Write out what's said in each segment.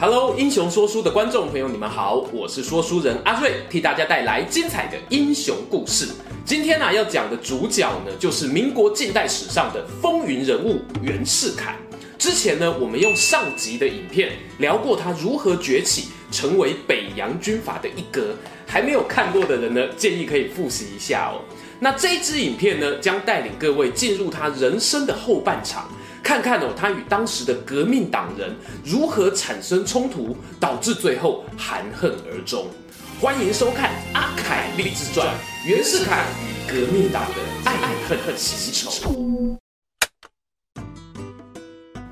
Hello，英雄说书的观众朋友，你们好，我是说书人阿瑞，替大家带来精彩的英雄故事。今天呢、要讲的主角呢，就是民国近代史上的风云人物袁世凯。之前呢，我们用上集的影片聊过他如何崛起，成为北洋军阀的一哥。还没有看过的人呢，建议可以复习一下哦。那这支影片呢，将带领各位进入他人生的后半场。看看哦，他与当时的革命党人如何产生冲突，导致最后含恨而终。欢迎收看《阿凯励志传》，袁世凯与革命党的爱爱恨恨情仇。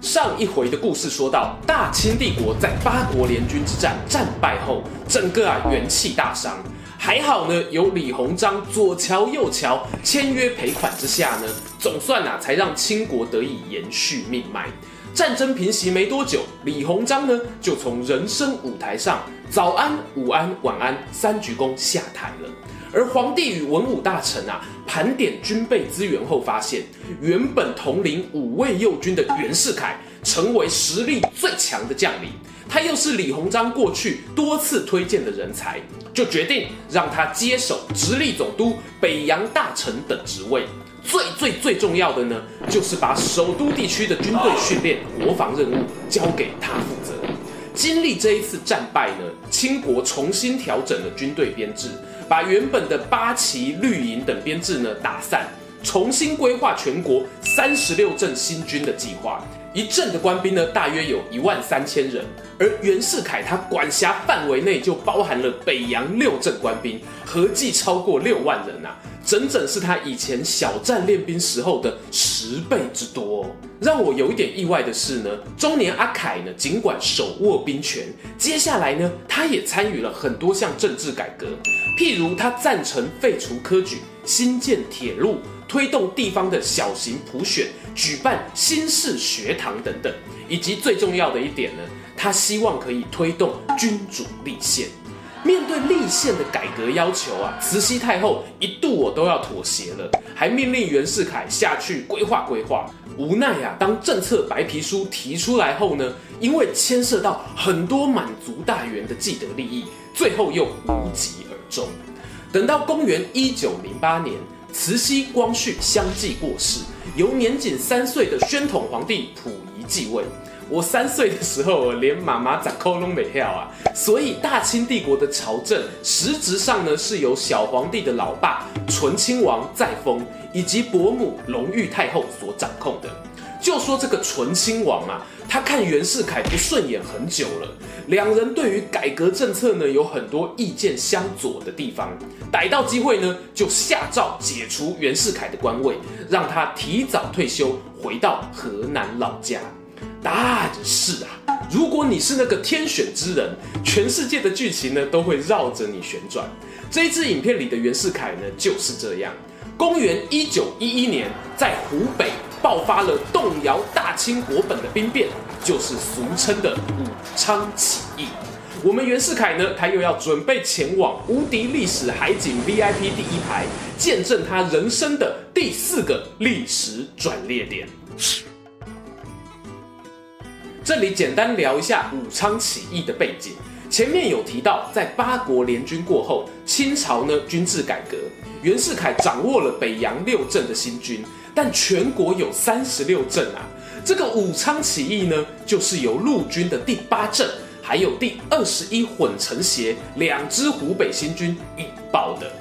上一回的故事说到，大清帝国在八国联军之战战败后，整个啊元气大伤。还好呢，有李鸿章左乔右乔签约赔款之下呢，总算啊才让清国得以延续命脉。战争平息没多久，李鸿章呢就从人生舞台上早安、午安、晚安三鞠躬下台了。而皇帝与文武大臣啊盘点军备资源后发现，原本统领五位右军的袁世凯成为实力最强的将领。他又是李鸿章过去多次推荐的人才，就决定让他接手直隶总督、北洋大臣等职位。最最最重要的呢，就是把首都地区的军队训练、国防任务交给他负责。经历这一次战败呢，清国重新调整了军队编制，把原本的八旗、绿营等编制呢打散，重新规划全国三十六镇新军的计划。一镇的官兵呢，大约有一万三千人，而袁世凯他管辖范围内就包含了北洋六镇官兵，合计超过六万人啊，整整是他以前小站练兵时候的十倍之多哦。让我有一点意外的是呢，中年阿凯呢，尽管手握兵权，接下来呢，他也参与了很多项政治改革，譬如他赞成废除科举，新建铁路。推动地方的小型普选，举办新式学堂等等，以及最重要的一点呢，他希望可以推动君主立宪。面对立宪的改革要求啊，慈禧太后一度我都要妥协了，还命令袁世凯下去规划规划。无奈啊，当政策白皮书提出来后呢，因为牵涉到很多满族大员的既得利益，最后又无疾而终。等到公元一九零八年。慈禧、光绪相继过世，由年仅三岁的宣统皇帝溥仪继位。我三岁的时候，连妈妈咋抠拢没跳啊！所以大清帝国的朝政实质上呢，是由小皇帝的老爸醇亲王载沣以及伯母隆裕太后所掌控的。就说这个醇亲王啊，他看袁世凯不顺眼很久了，两人对于改革政策呢有很多意见相左的地方，逮到机会呢就下诏解除袁世凯的官位，让他提早退休，回到河南老家。但是啊，如果你是那个天选之人，全世界的剧情呢都会绕着你旋转。这一支影片里的袁世凯呢就是这样。公元一九一一年，在湖北。爆发了动摇大清国本的兵变，就是俗称的武昌起义。我们袁世凯呢，他又要准备前往无敌历史海景 VIP 第一排，见证他人生的第四个历史转捩点。这里简单聊一下武昌起义的背景。前面有提到，在八国联军过后，清朝呢军制改革，袁世凯掌握了北洋六镇的新军。但全国有三十六镇啊，这个武昌起义呢，就是由陆军的第八镇，还有第二十一混成协两支湖北新军引爆的。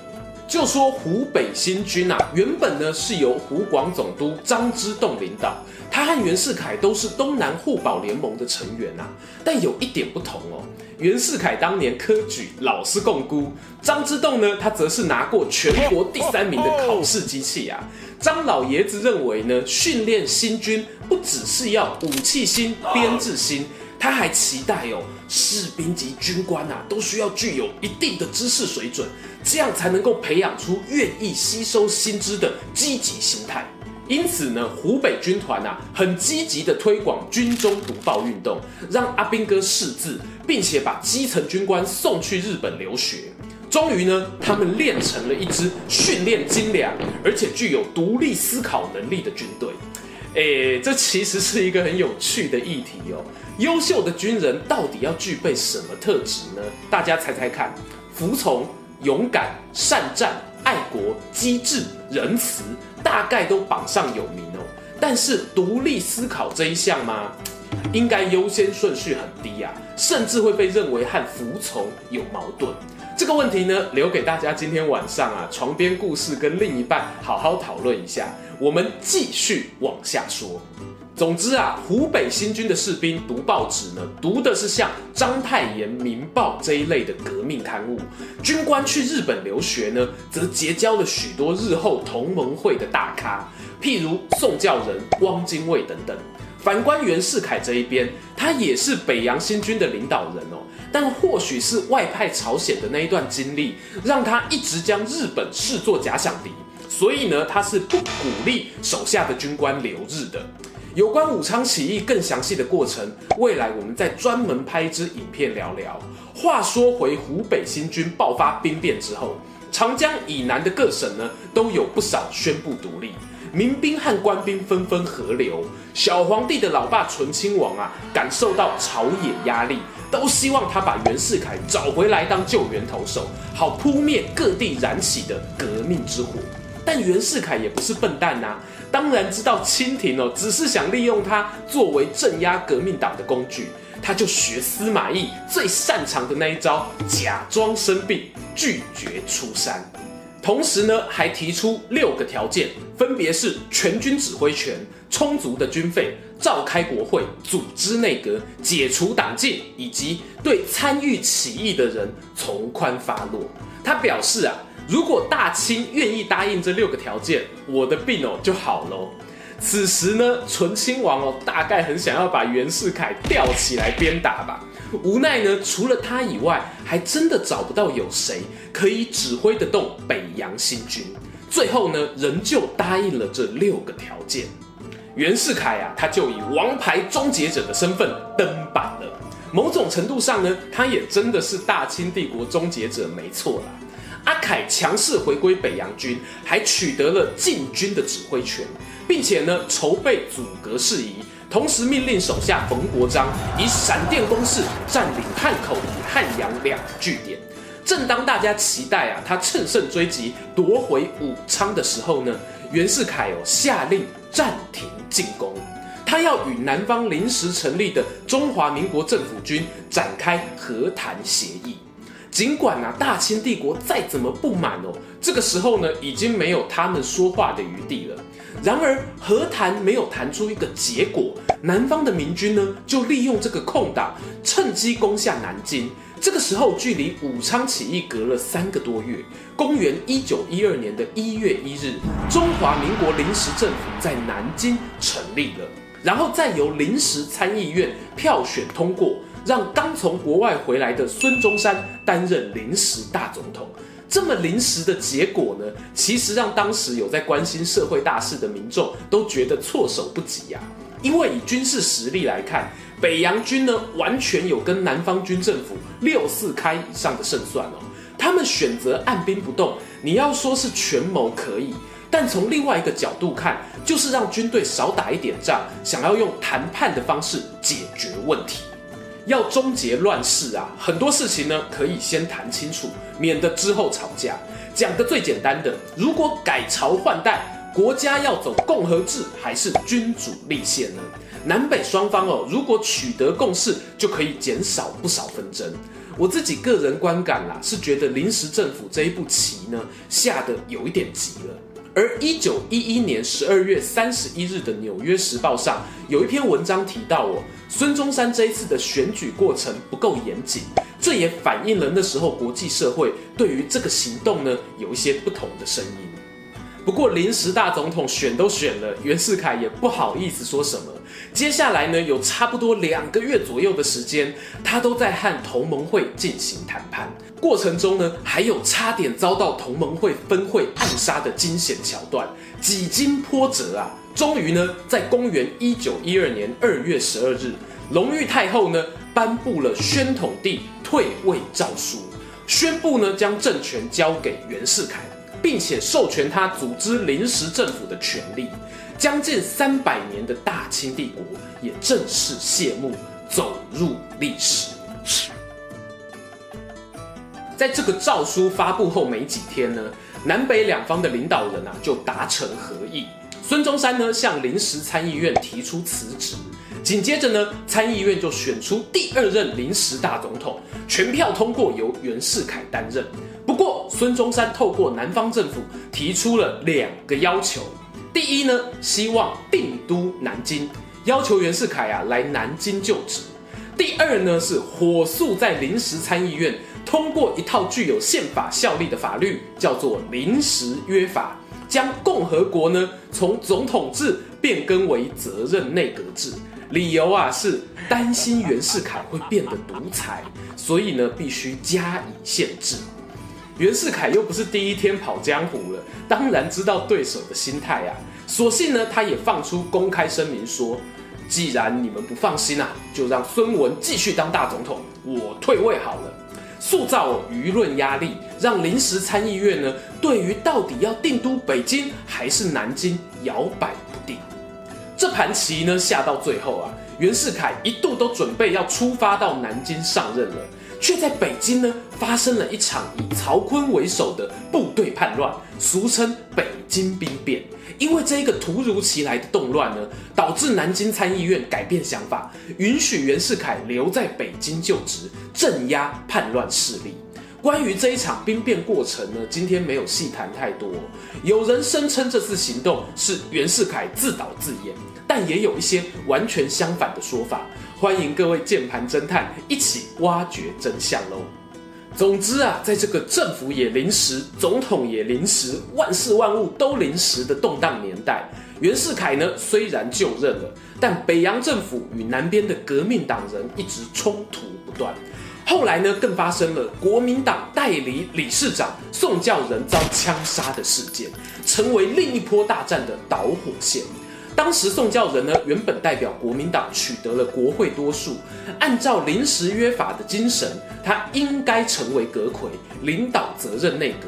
就说湖北新军啊，原本呢是由湖广总督张之洞领导，他和袁世凯都是东南互保联盟的成员啊。但有一点不同哦，袁世凯当年科举老师共估，张之洞呢，他则是拿过全国第三名的考试机器啊。张老爷子认为呢，训练新军不只是要武器新、编制新，他还期待哦，士兵及军官啊，都需要具有一定的知识水准，这样才能够培养出愿意吸收新知的积极心态。因此呢，湖北军团啊，很积极的推广军中读报运动，让阿兵哥识字，并且把基层军官送去日本留学。终于呢，他们练成了一支训练精良，而且具有独立思考能力的军队。诶，这其实是一个很有趣的议题哦。优秀的军人到底要具备什么特质呢？大家猜猜看：服从、勇敢、善战、爱国、机智、仁慈。大概都榜上有名哦，但是独立思考这一项吗？应该优先顺序很低啊，甚至会被认为和服从有矛盾。这个问题呢，留给大家今天晚上啊，床边故事跟另一半好好讨论一下。我们继续往下说。总之啊，湖北新军的士兵读报纸呢，读的是像《章太炎》《民报》这一类的革命刊物；军官去日本留学呢，则结交了许多日后同盟会的大咖，譬如宋教仁、汪精卫等等。反观袁世凯这一边，他也是北洋新军的领导人哦，但或许是外派朝鲜的那一段经历，让他一直将日本视作假想敌，所以呢，他是不鼓励手下的军官留日的。有关武昌起义更详细的过程，未来我们再专门拍一支影片聊聊。话说回湖北新军爆发兵变之后，长江以南的各省呢都有不少宣布独立，民兵和官兵纷纷合流。小皇帝的老爸醇亲王啊，感受到朝野压力，都希望他把袁世凯找回来当救援投手，好扑灭各地燃起的革命之火。但袁世凯也不是笨蛋呐、啊。当然知道清廷哦，只是想利用他作为镇压革命党的工具，他就学司马懿最擅长的那一招，假装生病，拒绝出山。同时呢，还提出六个条件，分别是全军指挥权、充足的军费、召开国会、组织内阁、解除党禁，以及对参与起义的人从宽发落。他表示啊。如果大清愿意答应这六个条件，我的病哦就好喽。此时呢，醇亲王哦大概很想要把袁世凯吊起来鞭打吧。无奈呢，除了他以外，还真的找不到有谁可以指挥得动北洋新军。最后呢，仍旧答应了这六个条件。袁世凯啊，他就以王牌终结者的身份登板了。某种程度上呢，他也真的是大清帝国终结者，没错啦。阿凯强势回归北洋军，还取得了禁军的指挥权，并且呢筹备阻隔事宜，同时命令手下冯国璋以闪电攻势占领汉口与汉阳两据点。正当大家期待啊他乘胜追击夺回武昌的时候呢，袁世凯哦下令暂停进攻，他要与南方临时成立的中华民国政府军展开和谈协议。尽管啊，大清帝国再怎么不满哦，这个时候呢，已经没有他们说话的余地了。然而，和谈没有谈出一个结果，南方的明军呢，就利用这个空档，趁机攻下南京。这个时候，距离武昌起义隔了三个多月。公元一九一二年的一月一日，中华民国临时政府在南京成立了，然后再由临时参议院票选通过。让刚从国外回来的孙中山担任临时大总统，这么临时的结果呢，其实让当时有在关心社会大事的民众都觉得措手不及呀。因为以军事实力来看，北洋军呢完全有跟南方军政府六四开以上的胜算哦。他们选择按兵不动，你要说是权谋可以，但从另外一个角度看，就是让军队少打一点仗，想要用谈判的方式解决问题。要终结乱世啊，很多事情呢可以先谈清楚，免得之后吵架。讲个最简单的，如果改朝换代，国家要走共和制还是君主立宪呢？南北双方哦，如果取得共识，就可以减少不少纷争。我自己个人观感啦，是觉得临时政府这一步棋呢下得有一点急了。而一九一一年十二月三十一日的《纽约时报》上有一篇文章提到哦，孙中山这一次的选举过程不够严谨，这也反映了那时候国际社会对于这个行动呢有一些不同的声音。不过临时大总统选都选了，袁世凯也不好意思说什么。接下来呢，有差不多两个月左右的时间，他都在和同盟会进行谈判。过程中呢，还有差点遭到同盟会分会暗杀的惊险桥段，几经波折啊，终于呢，在公元一九一二年二月十二日，隆裕太后呢颁布了宣统帝退位诏书，宣布呢将政权交给袁世凯。并且授权他组织临时政府的权利，将近三百年的大清帝国也正式谢幕，走入历史。在这个诏书发布后没几天呢，南北两方的领导人啊就达成合议。孙中山呢向临时参议院提出辞职，紧接着呢参议院就选出第二任临时大总统，全票通过由袁世凯担任。不过，孙中山透过南方政府提出了两个要求：第一呢，希望定都南京，要求袁世凯啊来南京就职；第二呢，是火速在临时参议院通过一套具有宪法效力的法律，叫做《临时约法》，将共和国呢从总统制变更为责任内阁制。理由啊是担心袁世凯会变得独裁，所以呢必须加以限制。袁世凯又不是第一天跑江湖了，当然知道对手的心态啊。所幸呢，他也放出公开声明说，既然你们不放心啊，就让孙文继续当大总统，我退位好了。塑造舆论压力，让临时参议院呢，对于到底要定都北京还是南京摇摆不定。这盘棋呢下到最后啊，袁世凯一度都准备要出发到南京上任了。却在北京呢发生了一场以曹锟为首的部队叛乱，俗称北京兵变。因为这一个突如其来的动乱呢，导致南京参议院改变想法，允许袁世凯留在北京就职，镇压叛乱势力。关于这一场兵变过程呢，今天没有细谈太多。有人声称这次行动是袁世凯自导自演，但也有一些完全相反的说法。欢迎各位键盘侦探一起挖掘真相喽！总之啊，在这个政府也临时、总统也临时、万事万物都临时的动荡年代，袁世凯呢虽然就任了，但北洋政府与南边的革命党人一直冲突不断。后来呢，更发生了国民党代理理事长宋教仁遭枪杀的事件，成为另一波大战的导火线。当时宋教仁呢，原本代表国民党取得了国会多数，按照临时约法的精神，他应该成为阁揆，领导责任内阁。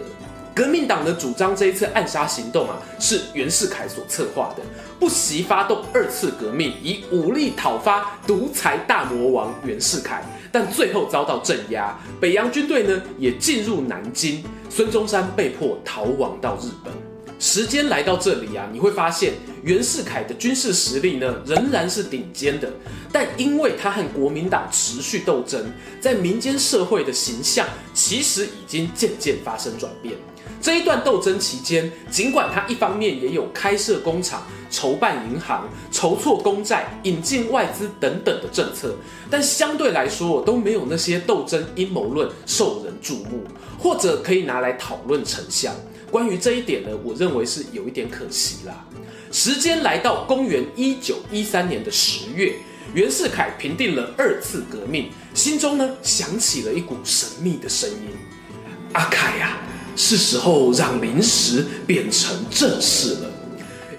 革命党的主张这一次暗杀行动啊，是袁世凯所策划的，不惜发动二次革命，以武力讨伐独裁大魔王袁世凯，但最后遭到镇压，北洋军队呢也进入南京，孙中山被迫逃亡到日本。时间来到这里啊，你会发现袁世凯的军事实力呢仍然是顶尖的，但因为他和国民党持续斗争，在民间社会的形象其实已经渐渐发生转变。这一段斗争期间，尽管他一方面也有开设工厂、筹办银行、筹措公债、引进外资等等的政策，但相对来说都没有那些斗争阴谋论受人注目，或者可以拿来讨论成效。关于这一点呢，我认为是有一点可惜啦。时间来到公元一九一三年的十月，袁世凯平定了二次革命，心中呢响起了一股神秘的声音：“阿凯呀，是时候让临时变成正式了。”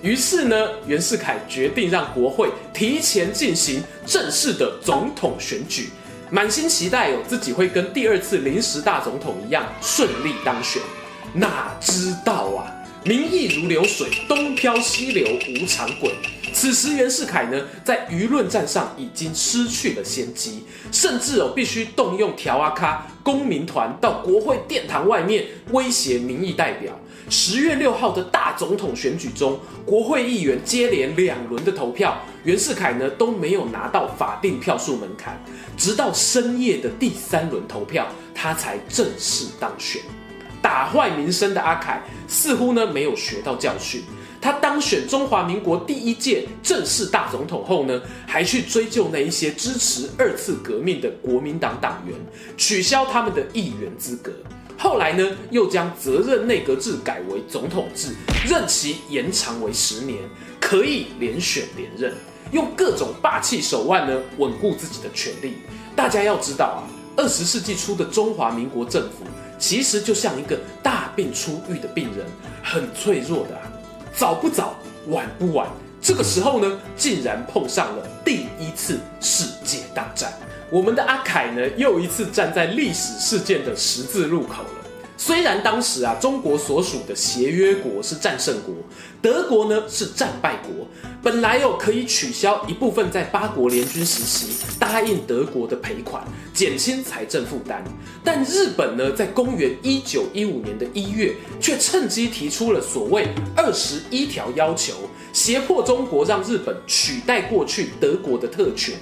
于是呢，袁世凯决定让国会提前进行正式的总统选举，满心期待哦自己会跟第二次临时大总统一样顺利当选。哪知道啊，民意如流水，东飘西流，无常滚。此时袁世凯呢，在舆论战上已经失去了先机，甚至哦必须动用条阿卡公民团到国会殿堂外面威胁民意代表。十月六号的大总统选举中，国会议员接连两轮的投票，袁世凯呢都没有拿到法定票数门槛，直到深夜的第三轮投票，他才正式当选。打坏名声的阿凯似乎呢没有学到教训，他当选中华民国第一届正式大总统后呢，还去追究那一些支持二次革命的国民党党员，取消他们的议员资格。后来呢，又将责任内阁制改为总统制，任期延长为十年，可以连选连任，用各种霸气手腕呢，稳固自己的权力。大家要知道啊，二十世纪初的中华民国政府，其实就像一个大病初愈的病人，很脆弱的啊。早不早，晚不晚，这个时候呢，竟然碰上了第一次世界大战。我们的阿凯呢，又一次站在历史事件的十字路口。虽然当时啊，中国所属的协约国是战胜国，德国呢是战败国，本来有可以取消一部分在八国联军时期答应德国的赔款，减轻财政负担。但日本呢，在公元一九一五年的一月，却趁机提出了所谓二十一条要求，胁迫中国让日本取代过去德国的特权。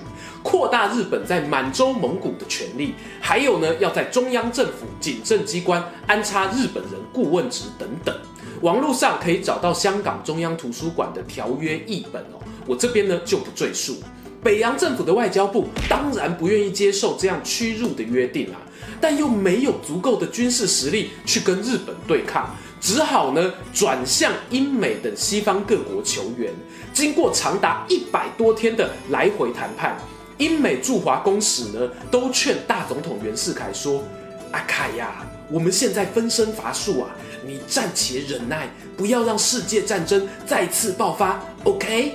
扩大日本在满洲蒙古的权力，还有呢，要在中央政府警政机关安插日本人顾问职等等。网络上可以找到香港中央图书馆的条约译本哦，我这边呢就不赘述。北洋政府的外交部当然不愿意接受这样屈辱的约定啊，但又没有足够的军事实力去跟日本对抗，只好呢转向英美等西方各国求援。经过长达一百多天的来回谈判。英美驻华公使呢，都劝大总统袁世凯说：“阿凯呀，我们现在分身乏术啊，你暂且忍耐，不要让世界战争再次爆发。”OK。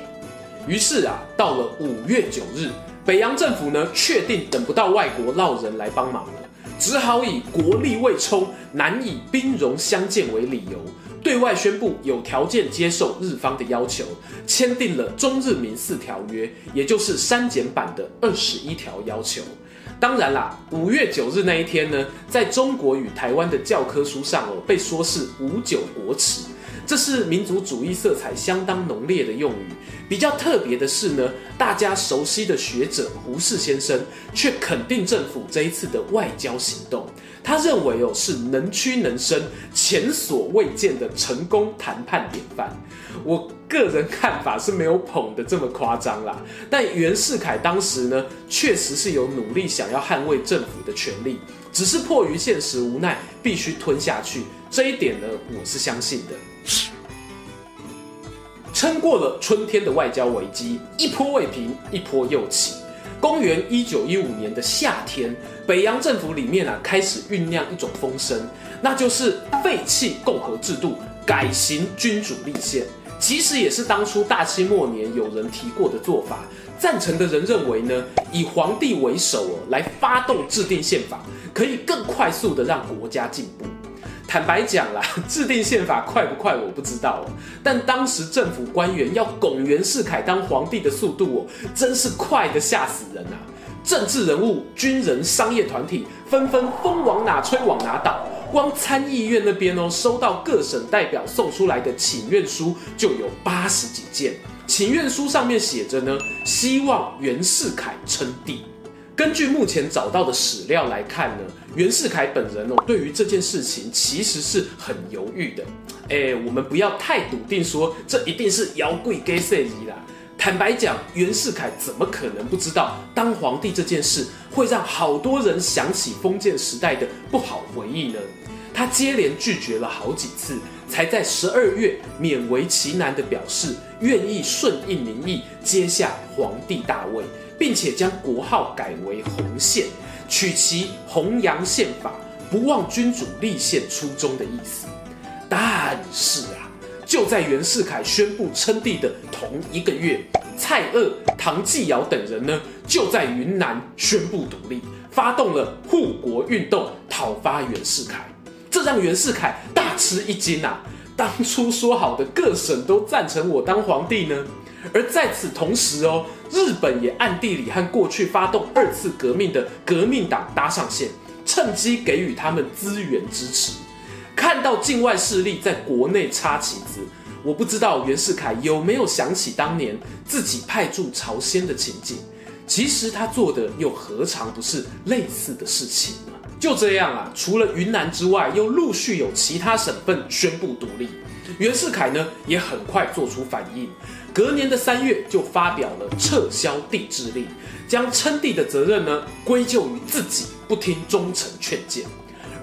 于是啊，到了五月九日，北洋政府呢，确定等不到外国落人来帮忙了，只好以国力未充，难以兵戎相见为理由。对外宣布有条件接受日方的要求，签订了中日民事条约，也就是删减版的二十一条要求。当然啦，五月九日那一天呢，在中国与台湾的教科书上哦，被说是五九国耻。这是民族主义色彩相当浓烈的用语。比较特别的是呢，大家熟悉的学者胡适先生却肯定政府这一次的外交行动。他认为哦，是能屈能伸、前所未见的成功谈判典范。我个人看法是没有捧得这么夸张啦。但袁世凯当时呢，确实是有努力想要捍卫政府的权利，只是迫于现实无奈，必须吞下去。这一点呢，我是相信的。撑过了春天的外交危机，一波未平，一波又起。公元一九一五年的夏天，北洋政府里面啊开始酝酿一种风声，那就是废弃共和制度，改行君主立宪。其实也是当初大清末年有人提过的做法。赞成的人认为呢，以皇帝为首哦，来发动制定宪法，可以更快速的让国家进步。坦白讲啦，制定宪法快不快我不知道哦，但当时政府官员要拱袁世凯当皇帝的速度哦，真是快得吓死人啊！政治人物、军人、商业团体纷纷风往哪吹往哪倒，光参议院那边哦，收到各省代表送出来的请愿书就有八十几件，请愿书上面写着呢，希望袁世凯称帝。根据目前找到的史料来看呢，袁世凯本人哦，对于这件事情其实是很犹豫的。哎，我们不要太笃定说这一定是妖怪给设计啦。坦白讲，袁世凯怎么可能不知道当皇帝这件事会让好多人想起封建时代的不好回忆呢？他接连拒绝了好几次，才在十二月勉为其难地表示愿意顺应民意，接下皇帝大位。并且将国号改为洪宪，取其弘扬宪法、不忘君主立宪初衷的意思。但是啊，就在袁世凯宣布称帝的同一个月，蔡锷、唐继尧等人呢，就在云南宣布独立，发动了护国运动，讨伐袁世凯。这让袁世凯大吃一惊啊！当初说好的各省都赞成我当皇帝呢？而在此同时哦，日本也暗地里和过去发动二次革命的革命党搭上线，趁机给予他们资源支持。看到境外势力在国内插旗子，我不知道袁世凯有没有想起当年自己派驻朝鲜的情景。其实他做的又何尝不是类似的事情呢？就这样啊，除了云南之外，又陆续有其他省份宣布独立。袁世凯呢，也很快做出反应。隔年的三月，就发表了撤销帝制令，将称帝的责任呢归咎于自己不听忠臣劝谏。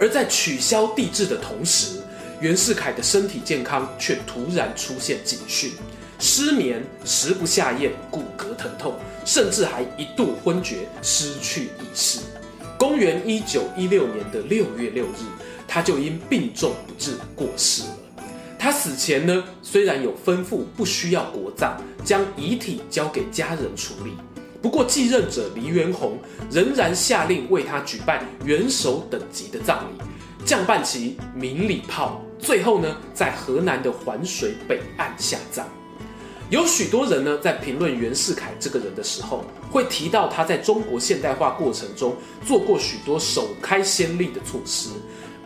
而在取消帝制的同时，袁世凯的身体健康却突然出现警讯，失眠、食不下咽、骨骼疼痛，甚至还一度昏厥、失去意识。公元一九一六年的六月六日，他就因病重不治过世。他死前呢，虽然有吩咐不需要国葬，将遗体交给家人处理，不过继任者黎元洪仍然下令为他举办元首等级的葬礼，降半旗、鸣礼炮，最后呢，在河南的环水北岸下葬。有许多人呢，在评论袁世凯这个人的时候，会提到他在中国现代化过程中做过许多首开先例的措施，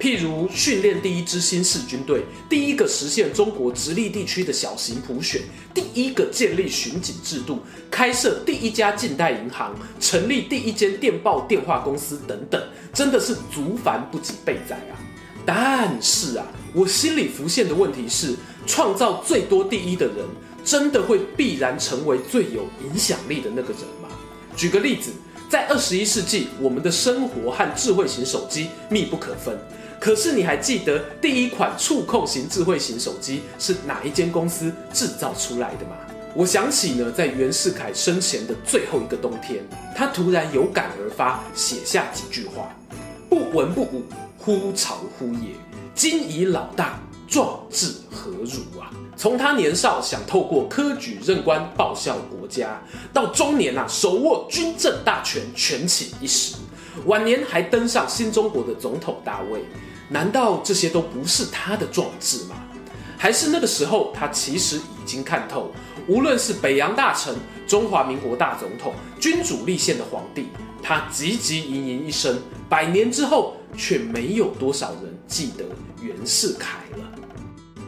譬如训练第一支新式军队，第一个实现中国直隶地区的小型普选，第一个建立巡警制度，开设第一家近代银行，成立第一间电报电话公司等等，真的是足繁不及备载啊！但是啊，我心里浮现的问题是，创造最多第一的人。真的会必然成为最有影响力的那个人吗？举个例子，在二十一世纪，我们的生活和智慧型手机密不可分。可是你还记得第一款触控型智慧型手机是哪一间公司制造出来的吗？我想起呢，在袁世凯生前的最后一个冬天，他突然有感而发，写下几句话：“不文不武，忽朝忽野；今已老大。”壮志何如啊！从他年少想透过科举任官报效国家，到中年啊手握军政大权，权倾一时，晚年还登上新中国的总统大位，难道这些都不是他的壮志吗？还是那个时候他其实已经看透，无论是北洋大臣、中华民国大总统、君主立宪的皇帝，他汲汲营营一生，百年之后却没有多少人记得袁世凯。